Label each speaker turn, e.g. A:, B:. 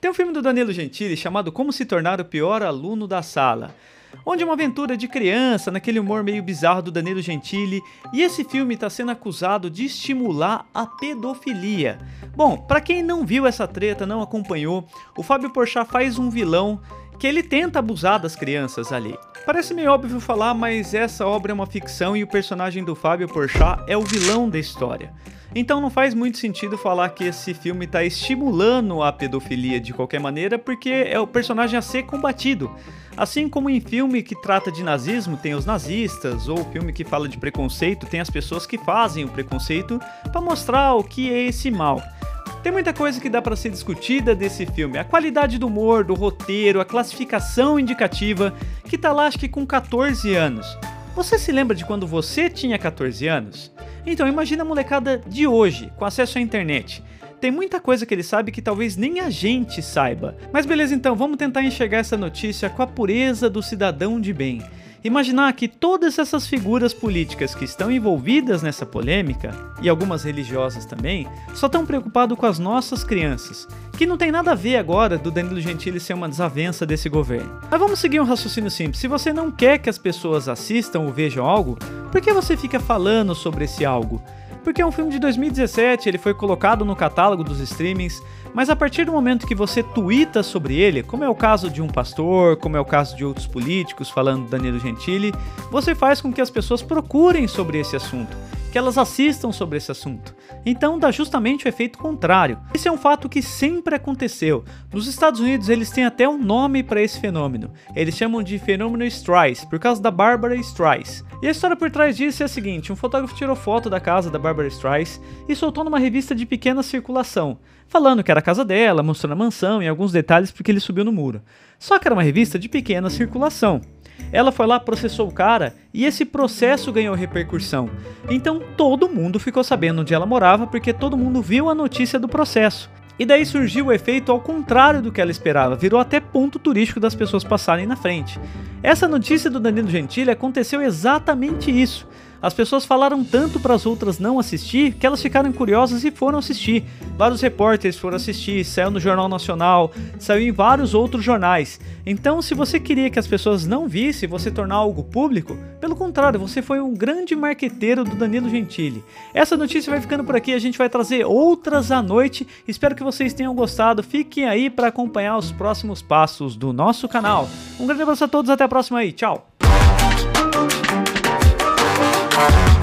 A: Tem um filme do Danilo Gentili chamado Como se tornar o pior aluno da sala onde é uma aventura de criança, naquele humor meio bizarro do Danilo Gentili, e esse filme está sendo acusado de estimular a pedofilia. Bom, para quem não viu essa treta, não acompanhou, o Fábio Porchat faz um vilão que ele tenta abusar das crianças ali. Parece meio óbvio falar, mas essa obra é uma ficção e o personagem do Fábio Porchat é o vilão da história. Então não faz muito sentido falar que esse filme está estimulando a pedofilia de qualquer maneira, porque é o personagem a ser combatido. Assim como em filme que trata de nazismo tem os nazistas, ou filme que fala de preconceito tem as pessoas que fazem o preconceito para mostrar o que é esse mal. Tem muita coisa que dá para ser discutida desse filme. A qualidade do humor, do roteiro, a classificação indicativa, que tá lá acho que com 14 anos. Você se lembra de quando você tinha 14 anos? Então imagina a molecada de hoje, com acesso à internet. Tem muita coisa que ele sabe que talvez nem a gente saiba. Mas beleza, então, vamos tentar enxergar essa notícia com a pureza do cidadão de bem. Imaginar que todas essas figuras políticas que estão envolvidas nessa polêmica, e algumas religiosas também, só estão preocupados com as nossas crianças, que não tem nada a ver agora do Danilo Gentili ser uma desavença desse governo. Mas vamos seguir um raciocínio simples. Se você não quer que as pessoas assistam ou vejam algo, por que você fica falando sobre esse algo? Porque é um filme de 2017, ele foi colocado no catálogo dos streamings, mas a partir do momento que você twitta sobre ele, como é o caso de um pastor, como é o caso de outros políticos falando Danilo Gentili, você faz com que as pessoas procurem sobre esse assunto que elas assistam sobre esse assunto. Então dá justamente o efeito contrário. Esse é um fato que sempre aconteceu. Nos Estados Unidos eles têm até um nome para esse fenômeno. Eles chamam de fenômeno Streisand, por causa da Barbara Streisand. E a história por trás disso é a seguinte: um fotógrafo tirou foto da casa da Barbara Streisand e soltou numa revista de pequena circulação, falando que era a casa dela, mostrando a mansão e alguns detalhes porque ele subiu no muro. Só que era uma revista de pequena circulação. Ela foi lá, processou o cara e esse processo ganhou repercussão. Então todo mundo ficou sabendo onde ela morava porque todo mundo viu a notícia do processo. E daí surgiu o efeito ao contrário do que ela esperava, virou até ponto turístico das pessoas passarem na frente. Essa notícia do Danilo Gentili aconteceu exatamente isso. As pessoas falaram tanto para as outras não assistir que elas ficaram curiosas e foram assistir. Vários repórteres foram assistir, saiu no Jornal Nacional, saiu em vários outros jornais. Então, se você queria que as pessoas não vissem você tornar algo público, pelo contrário, você foi um grande marqueteiro do Danilo Gentili. Essa notícia vai ficando por aqui, a gente vai trazer outras à noite. Espero que vocês tenham gostado. Fiquem aí para acompanhar os próximos passos do nosso canal. Um grande abraço a todos, até a próxima aí. Tchau. Thank you.